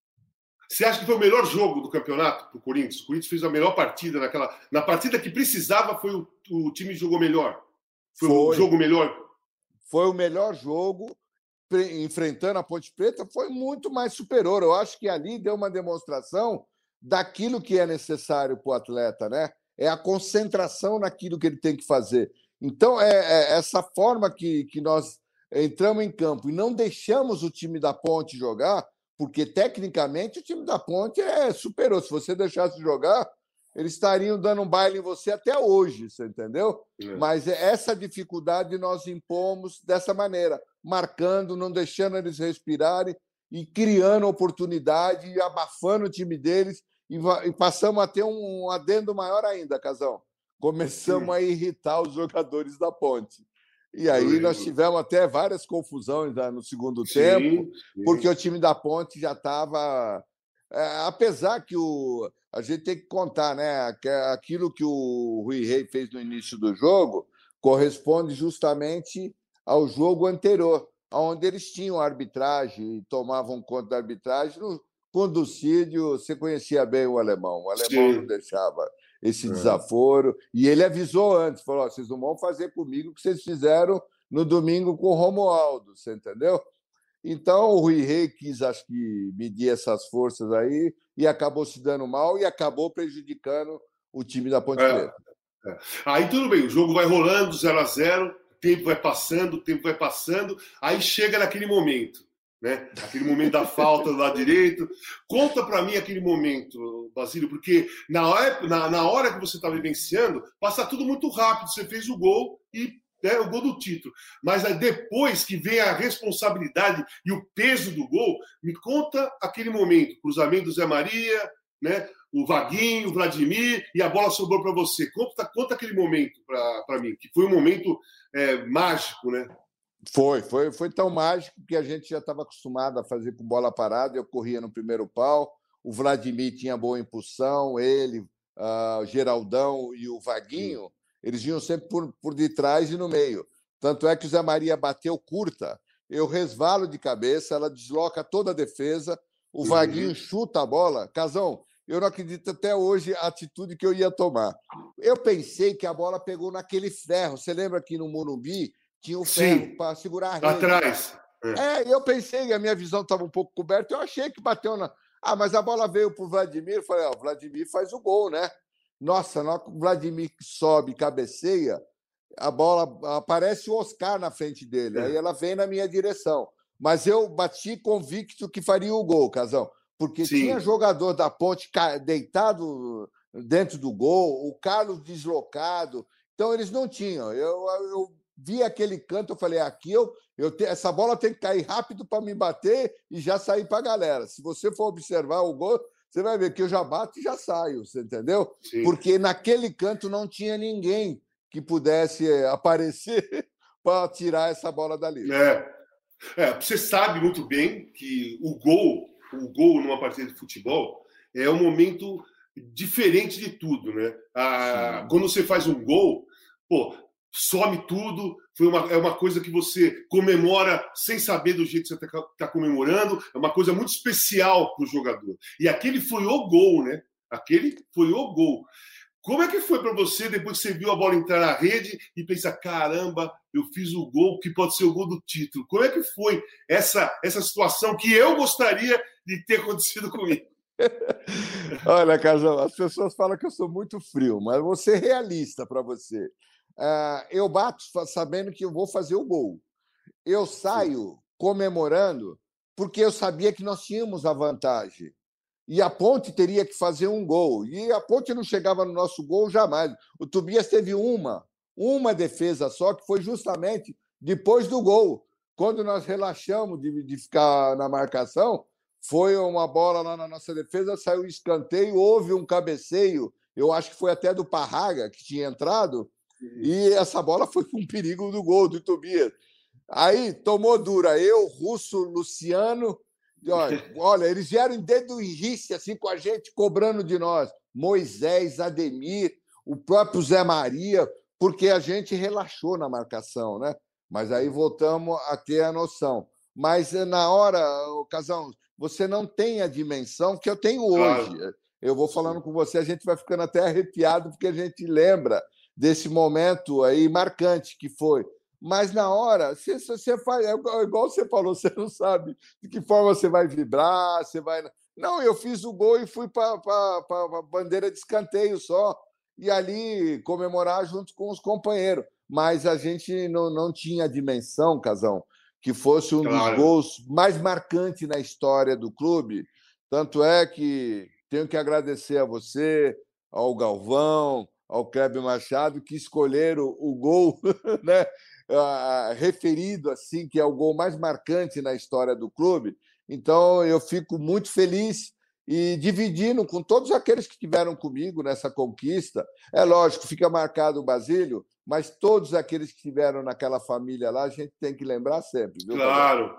Speaker 1: Você acha que foi o melhor jogo do campeonato para o Corinthians? O Corinthians fez a melhor partida naquela. Na partida que precisava, foi o, o time jogou melhor. Foi, foi o jogo melhor.
Speaker 2: Foi o melhor jogo enfrentando a Ponte Preta, foi muito mais superior. Eu acho que ali deu uma demonstração daquilo que é necessário para o atleta, né? É a concentração naquilo que ele tem que fazer. Então, é, é essa forma que, que nós entramos em campo e não deixamos o time da Ponte jogar, porque tecnicamente o time da Ponte é superior. Se você deixasse jogar, eles estariam dando um baile em você até hoje, você entendeu? É. Mas essa dificuldade nós impomos dessa maneira, marcando, não deixando eles respirarem e criando oportunidade e abafando o time deles e, passamos a ter um adendo maior ainda, Casão. Começamos Sim. a irritar os jogadores da Ponte. E aí nós tivemos até várias confusões né, no segundo sim, tempo, sim. porque o time da Ponte já estava. É, apesar que o, a gente tem que contar, né? Que aquilo que o Rui Rei fez no início do jogo corresponde justamente ao jogo anterior, onde eles tinham arbitragem e tomavam conta da arbitragem no, com o Ducídio, você conhecia bem o alemão. O alemão Sim. não deixava esse é. desaforo. E ele avisou antes, falou: vocês não vão fazer comigo o que vocês fizeram no domingo com o Romualdo, você entendeu? Então o Rui Rei quis, acho que, medir essas forças aí e acabou se dando mal e acabou prejudicando o time da Ponte é. Preta.
Speaker 1: É. Aí tudo bem, o jogo vai rolando 0 a 0 o tempo vai passando, o tempo vai passando, aí chega naquele momento né? Aquele momento da falta do lado direito. Conta para mim aquele momento, Basílio, porque na hora, na, na hora que você está vivenciando, passa tudo muito rápido. Você fez o gol e é o gol do título. Mas aí depois que vem a responsabilidade e o peso do gol, me conta aquele momento, cruzamento do Zé Maria, né? O Vaguinho, o Vladimir e a bola sobrou para você. Conta, conta aquele momento para mim, que foi um momento é, mágico, né?
Speaker 2: Foi, foi, foi tão mágico que a gente já estava acostumado a fazer com bola parada. Eu corria no primeiro pau, o Vladimir tinha boa impulsão, ele, uh, o Geraldão e o Vaguinho, eles vinham sempre por, por detrás e no meio. Tanto é que o Zé Maria bateu curta, eu resvalo de cabeça, ela desloca toda a defesa, o Vaguinho uhum. chuta a bola. Casão, eu não acredito até hoje a atitude que eu ia tomar. Eu pensei que a bola pegou naquele ferro. Você lembra que no Morumbi tinha o ferro para segurar a rede.
Speaker 1: Atrás.
Speaker 2: É. é, eu pensei, a minha visão estava um pouco coberta, eu achei que bateu na. Ah, mas a bola veio para o Vladimir, eu falei, ó, o Vladimir faz o gol, né? Nossa, na hora que o Vladimir sobe, cabeceia, a bola aparece o Oscar na frente dele, é. aí ela vem na minha direção. Mas eu bati convicto que faria o gol, Casão, porque Sim. tinha jogador da ponte deitado dentro do gol, o Carlos deslocado, então eles não tinham. Eu, eu vi aquele canto, eu falei, aqui eu, eu te, essa bola tem que cair rápido para me bater e já sair para a galera. Se você for observar o gol, você vai ver que eu já bato e já saio, você entendeu? Sim. Porque naquele canto não tinha ninguém que pudesse eh, aparecer para tirar essa bola dali.
Speaker 1: É. é. você sabe muito bem que o gol, o gol numa partida de futebol é um momento diferente de tudo, né? Ah, quando você faz um gol, pô, some tudo, foi uma, é uma coisa que você comemora sem saber do jeito que você está tá comemorando, é uma coisa muito especial para o jogador. E aquele foi o gol, né? Aquele foi o gol. Como é que foi para você depois que você viu a bola entrar na rede e pensa, caramba, eu fiz o gol que pode ser o gol do título? Como é que foi essa, essa situação que eu gostaria de ter acontecido comigo?
Speaker 2: Olha, Casal, as pessoas falam que eu sou muito frio, mas vou ser realista para você. Ah, eu bato sabendo que eu vou fazer o gol. Eu saio comemorando porque eu sabia que nós tínhamos a vantagem. E a Ponte teria que fazer um gol. E a Ponte não chegava no nosso gol jamais. O Tobias teve uma, uma defesa só, que foi justamente depois do gol. Quando nós relaxamos de, de ficar na marcação, foi uma bola lá na nossa defesa, saiu escanteio, houve um cabeceio, eu acho que foi até do Parraga, que tinha entrado, e essa bola foi com um perigo do gol do Tobias. Aí tomou dura. Eu, Russo, Luciano. Olha, olha eles vieram em dedo em assim, com a gente, cobrando de nós. Moisés, Ademir, o próprio Zé Maria, porque a gente relaxou na marcação, né? Mas aí voltamos a ter a noção. Mas eh, na hora, o Casão, você não tem a dimensão que eu tenho hoje. Claro. Eu vou falando com você, a gente vai ficando até arrepiado, porque a gente lembra desse momento aí marcante que foi. Mas na hora, você, você faz, é igual você falou, você não sabe de que forma você vai vibrar, você vai. Não, eu fiz o gol e fui para a bandeira de escanteio só, e ali comemorar junto com os companheiros. Mas a gente não, não tinha a dimensão, Casão, que fosse um claro. dos gols mais marcantes na história do clube. Tanto é que tenho que agradecer a você, ao Galvão, ao Kleber Machado, que escolheram o gol né, referido assim, que é o gol mais marcante na história do clube. Então, eu fico muito feliz e dividindo com todos aqueles que estiveram comigo nessa conquista. É lógico, fica marcado o Basílio, mas todos aqueles que estiveram naquela família lá, a gente tem que lembrar sempre. Viu,
Speaker 1: claro.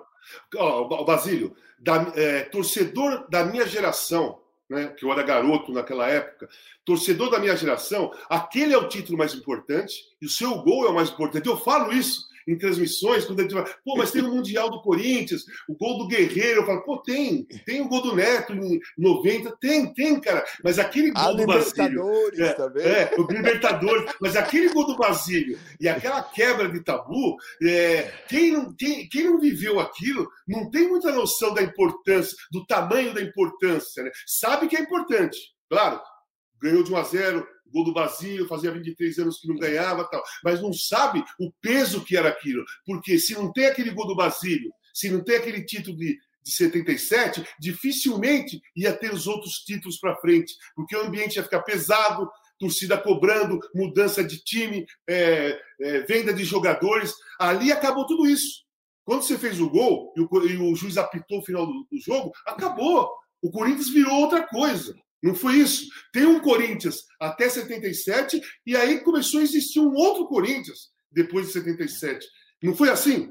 Speaker 1: Oh, Basílio, da, é, torcedor da minha geração, né, que eu era garoto naquela época, torcedor da minha geração, aquele é o título mais importante e o seu gol é o mais importante. Eu falo isso em transmissões, quando a gente fala, pô, mas tem o Mundial do Corinthians, o gol do Guerreiro. Eu falo, pô, tem, tem o gol do Neto em 90, tem, tem, cara. Mas aquele gol
Speaker 2: A
Speaker 1: do Basílio.
Speaker 2: Libertadores
Speaker 1: É,
Speaker 2: também.
Speaker 1: é, o Libertadores, mas aquele gol do Basílio e aquela quebra de tabu, é, quem, não, quem, quem não viveu aquilo não tem muita noção da importância, do tamanho da importância, né? Sabe que é importante, claro. Ganhou de 1 a 0, gol do Basílio, fazia 23 anos que não ganhava, tal, mas não sabe o peso que era aquilo, porque se não tem aquele gol do Basílio, se não tem aquele título de de 77, dificilmente ia ter os outros títulos para frente, porque o ambiente ia ficar pesado, torcida cobrando, mudança de time, é, é, venda de jogadores. Ali acabou tudo isso. Quando você fez o gol e o, e o juiz apitou o final do, do, jogo, acabou. O Corinthians virou outra coisa. Não foi isso. Tem um Corinthians até 77 e aí começou a existir um outro Corinthians depois de 77. Não foi assim?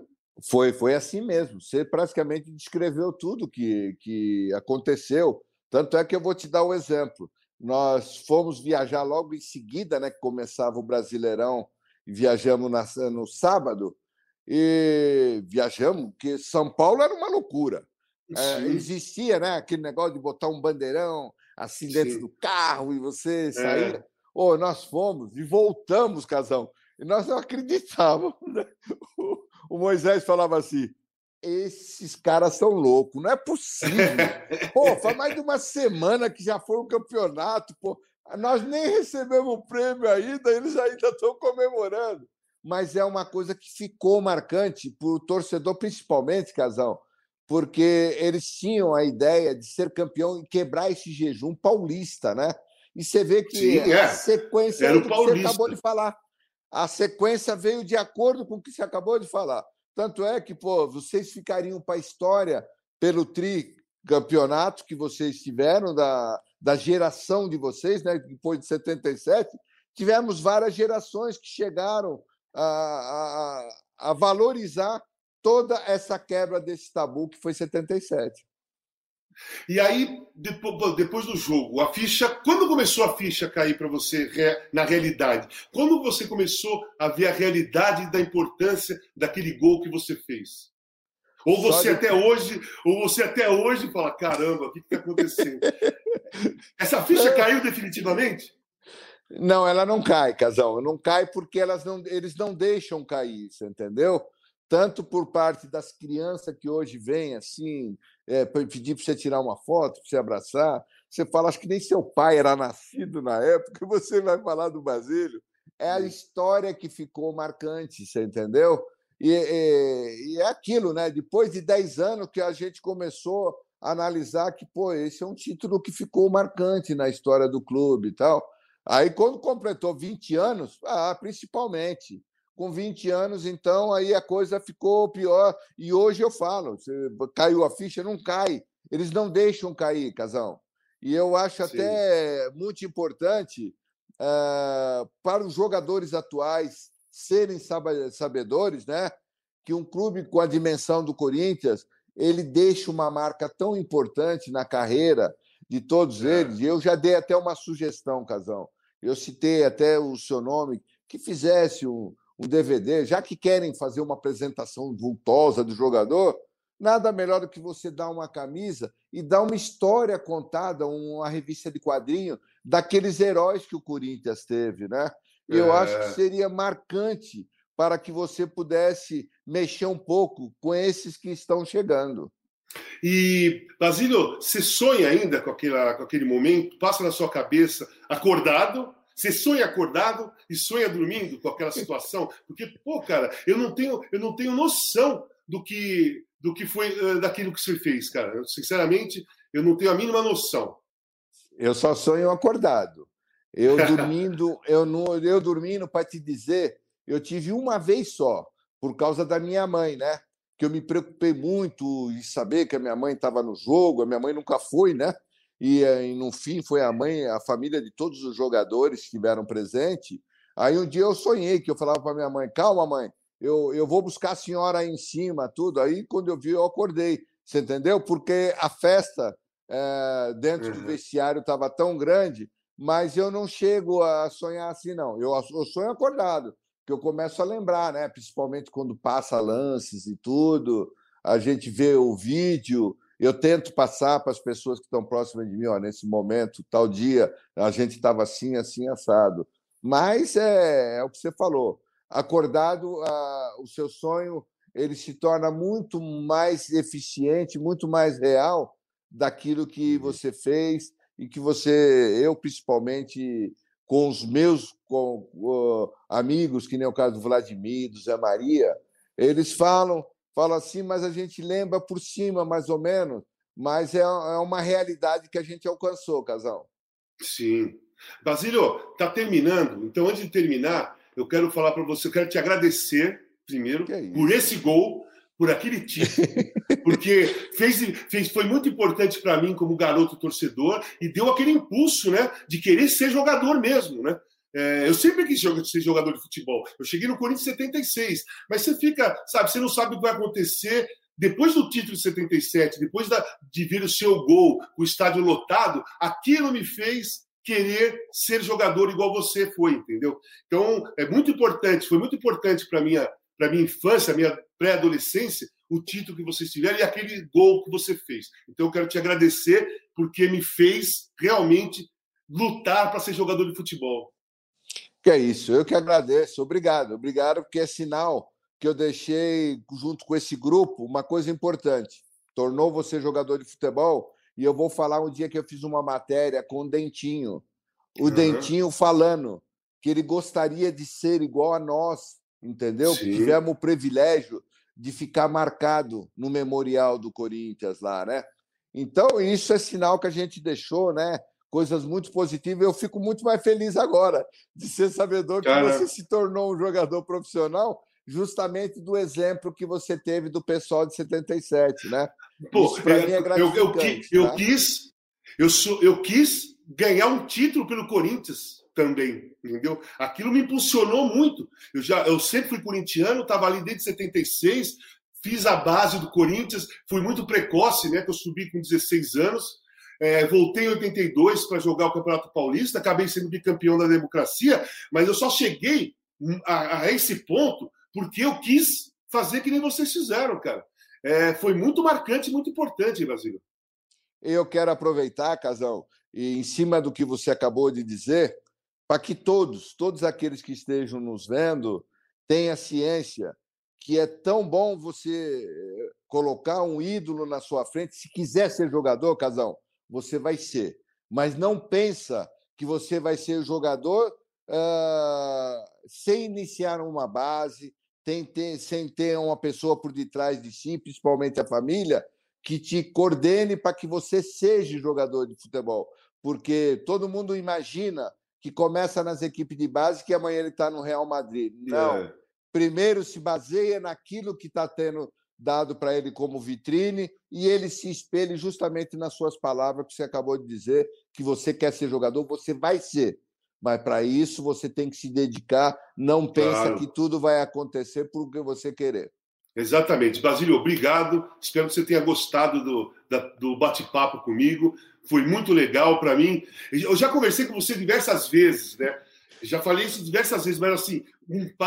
Speaker 2: Foi, foi assim mesmo. Você praticamente descreveu tudo que, que aconteceu. Tanto é que eu vou te dar um exemplo. Nós fomos viajar logo em seguida, né, que começava o Brasileirão, e viajamos na, no sábado, e viajamos, porque São Paulo era uma loucura. É, existia né, aquele negócio de botar um bandeirão assim dentro Sim. do carro e você sair. É. Oh, nós fomos e voltamos, casão. E nós não acreditávamos. Né? O Moisés falava assim: esses caras são loucos, não é possível. Pô, faz mais de uma semana que já foi o campeonato, pô. Nós nem recebemos o prêmio ainda, eles ainda estão comemorando. Mas é uma coisa que ficou marcante para o torcedor, principalmente, Casal, porque eles tinham a ideia de ser campeão e quebrar esse jejum paulista, né? E você vê que
Speaker 1: Sim, é.
Speaker 2: a sequência
Speaker 1: Era
Speaker 2: do que você acabou de falar. A sequência veio de acordo com o que você acabou de falar. Tanto é que, pô, vocês ficariam para a história pelo tricampeonato que vocês tiveram, da, da geração de vocês, né? depois de 77. Tivemos várias gerações que chegaram a, a, a valorizar toda essa quebra desse tabu que foi 77.
Speaker 1: E aí, depois, do jogo, a ficha. Quando começou a ficha cair para você na realidade? Quando você começou a ver a realidade da importância daquele gol que você fez? Ou você até hoje, ou você até hoje fala, caramba, o que está acontecendo? Essa ficha caiu definitivamente?
Speaker 2: Não, ela não cai, Casal. Não cai porque elas não, eles não deixam cair, você entendeu? Tanto por parte das crianças que hoje vêm assim, é, pedir para você tirar uma foto, para você abraçar. Você fala, acho que nem seu pai era nascido na época, você vai falar do Basílio. É a história que ficou marcante, você entendeu? E, e, e é aquilo, né? Depois de 10 anos que a gente começou a analisar que, pô, esse é um título que ficou marcante na história do clube e tal. Aí, quando completou 20 anos, ah, principalmente, com 20 anos, então aí a coisa ficou pior. E hoje eu falo: caiu a ficha, não cai. Eles não deixam cair, casal. E eu acho Sim. até muito importante uh, para os jogadores atuais serem sabedores, né? Que um clube com a dimensão do Corinthians ele deixa uma marca tão importante na carreira de todos é. eles. E eu já dei até uma sugestão, Casão. Eu citei até o seu nome, que fizesse um, um DVD, já que querem fazer uma apresentação vultosa do jogador, nada melhor do que você dar uma camisa e dar uma história contada, uma revista de quadrinho daqueles heróis que o Corinthians teve, né? Eu é... acho que seria marcante para que você pudesse mexer um pouco com esses que estão chegando.
Speaker 1: E, Basílio, você sonha ainda com, aquela, com aquele momento? Passa na sua cabeça, acordado, você sonha acordado e sonha dormindo com aquela situação? Porque, pô, cara, eu não tenho, eu não tenho noção do que, do que foi uh, daquilo que você fez, cara. Eu, sinceramente, eu não tenho a mínima noção.
Speaker 2: Eu só sonho acordado. Eu dormindo, eu não, eu dormindo para te dizer, eu tive uma vez só, por causa da minha mãe, né? Que eu me preocupei muito em saber que a minha mãe estava no jogo, a minha mãe nunca foi, né? E, eh, e no fim foi a mãe, a família de todos os jogadores que estiveram presente. Aí um dia eu sonhei que eu falava para minha mãe: calma, mãe, eu, eu vou buscar a senhora aí em cima, tudo. Aí quando eu vi, eu acordei. Você entendeu? Porque a festa é, dentro uhum. do vestiário estava tão grande, mas eu não chego a sonhar assim, não. Eu, eu sonho acordado. que eu começo a lembrar, né? Principalmente quando passa lances e tudo, a gente vê o vídeo. Eu tento passar para as pessoas que estão próximas de mim, ó, nesse momento, tal dia, a gente estava assim, assim, assado. Mas é, é o que você falou. Acordado, a, o seu sonho ele se torna muito mais eficiente, muito mais real daquilo que uhum. você fez e que você, eu principalmente, com os meus com, uh, amigos, que nem o caso do Vladimir, do Zé Maria, eles falam, falam assim, mas a gente lembra por cima, mais ou menos, mas é, é uma realidade que a gente alcançou, casal.
Speaker 1: Sim. Basílio, está terminando. Então, antes de terminar, eu quero falar para você, eu quero te agradecer primeiro é por esse gol, por aquele título, porque fez, fez, foi muito importante para mim como garoto torcedor e deu aquele impulso, né, de querer ser jogador mesmo, né? É, eu sempre quis ser jogador de futebol. Eu cheguei no Corinthians em 76, mas você fica, sabe, você não sabe o que vai acontecer depois do título de 77, depois da, de ver o seu gol, o estádio lotado, aquilo me fez querer ser jogador igual você foi, entendeu? Então, é muito importante, foi muito importante para minha para minha infância, minha pré-adolescência, o título que vocês tiveram e aquele gol que você fez. Então eu quero te agradecer porque me fez realmente lutar para ser jogador de futebol.
Speaker 2: Que é isso, eu que agradeço. Obrigado, obrigado, porque é sinal que eu deixei junto com esse grupo uma coisa importante. Tornou você jogador de futebol e eu vou falar um dia que eu fiz uma matéria com o Dentinho. O uhum. Dentinho falando que ele gostaria de ser igual a nós, entendeu? Tivemos o privilégio de ficar marcado no memorial do Corinthians lá, né? Então, isso é sinal que a gente deixou, né? Coisas muito positivas. Eu fico muito mais feliz agora de ser sabedor que Cara... você se tornou um jogador profissional justamente do exemplo que você teve do pessoal de 77, né?
Speaker 1: Pô, Isso para é, mim é gratificante. Eu, eu, eu, eu, tá? quis, eu, sou, eu quis ganhar um título pelo Corinthians também, entendeu? Aquilo me impulsionou muito. Eu já, eu sempre fui corintiano, estava ali desde 76, fiz a base do Corinthians, fui muito precoce, né? Que eu subi com 16 anos. É, voltei em 82 para jogar o Campeonato Paulista, acabei sendo bicampeão da democracia, mas eu só cheguei a, a esse ponto porque eu quis fazer que nem vocês fizeram, cara. É, foi muito marcante, muito importante, Brasil.
Speaker 2: Eu quero aproveitar, Casão, e em cima do que você acabou de dizer, para que todos, todos aqueles que estejam nos vendo, tenham ciência que é tão bom você eh, colocar um ídolo na sua frente. Se quiser ser jogador, Casão, você vai ser. Mas não pensa que você vai ser jogador uh, sem iniciar uma base, ter, sem ter uma pessoa por detrás de si, principalmente a família, que te coordene para que você seja jogador de futebol. Porque todo mundo imagina que começa nas equipes de base que amanhã ele está no Real Madrid. Não. É. Primeiro se baseia naquilo que está tendo dado para ele como vitrine e ele se espelhe justamente nas suas palavras que você acabou de dizer, que você quer ser jogador, você vai ser. Mas para isso você tem que se dedicar, não pensa claro. que tudo vai acontecer por que você querer.
Speaker 1: Exatamente. Basílio, obrigado. Espero que você tenha gostado do, do bate-papo comigo foi muito legal para mim. Eu já conversei com você diversas vezes, né? Já falei isso diversas vezes, mas assim,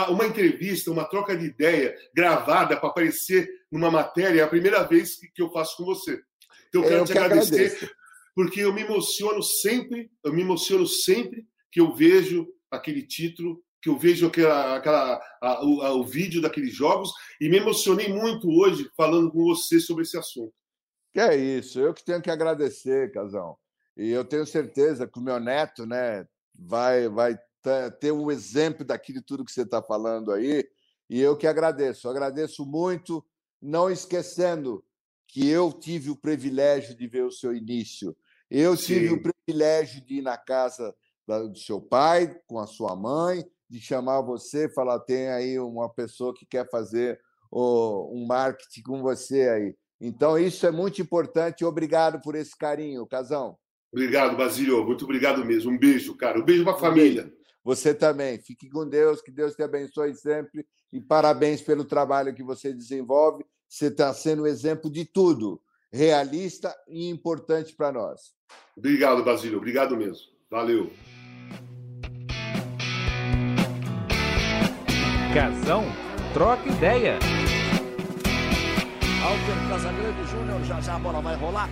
Speaker 1: uma entrevista, uma troca de ideia gravada para aparecer numa matéria é a primeira vez que eu faço com você. Então eu quero eu te que agradecer, agradeço. porque eu me emociono sempre, eu me emociono sempre que eu vejo aquele título, que eu vejo aquela, aquela, a, o, a, o vídeo daqueles jogos, e me emocionei muito hoje falando com você sobre esse assunto.
Speaker 2: Que é isso, eu que tenho que agradecer, Casão. E eu tenho certeza que o meu neto né, vai, vai ter um exemplo daquilo tudo que você está falando aí. E eu que agradeço. Eu agradeço muito, não esquecendo que eu tive o privilégio de ver o seu início. Eu Sim. tive o privilégio de ir na casa do seu pai, com a sua mãe, de chamar você e falar: tem aí uma pessoa que quer fazer um marketing com você aí. Então, isso é muito importante. Obrigado por esse carinho, Casão.
Speaker 1: Obrigado, Basílio. Muito obrigado mesmo. Um beijo, cara. Um beijo para a família.
Speaker 2: Você também. Fique com Deus, que Deus te abençoe sempre. E parabéns pelo trabalho que você desenvolve. Você está sendo um exemplo de tudo, realista e importante para nós.
Speaker 1: Obrigado, Basílio. Obrigado mesmo. Valeu.
Speaker 3: Casão, troca ideia.
Speaker 4: Alter Casagrande Júnior, já já a bola vai rolar.